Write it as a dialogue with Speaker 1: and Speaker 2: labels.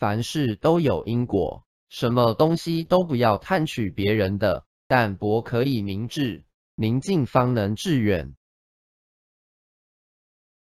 Speaker 1: 凡事都有因果，什么东西都不要贪取别人的。淡泊可以明志，宁静方能致远。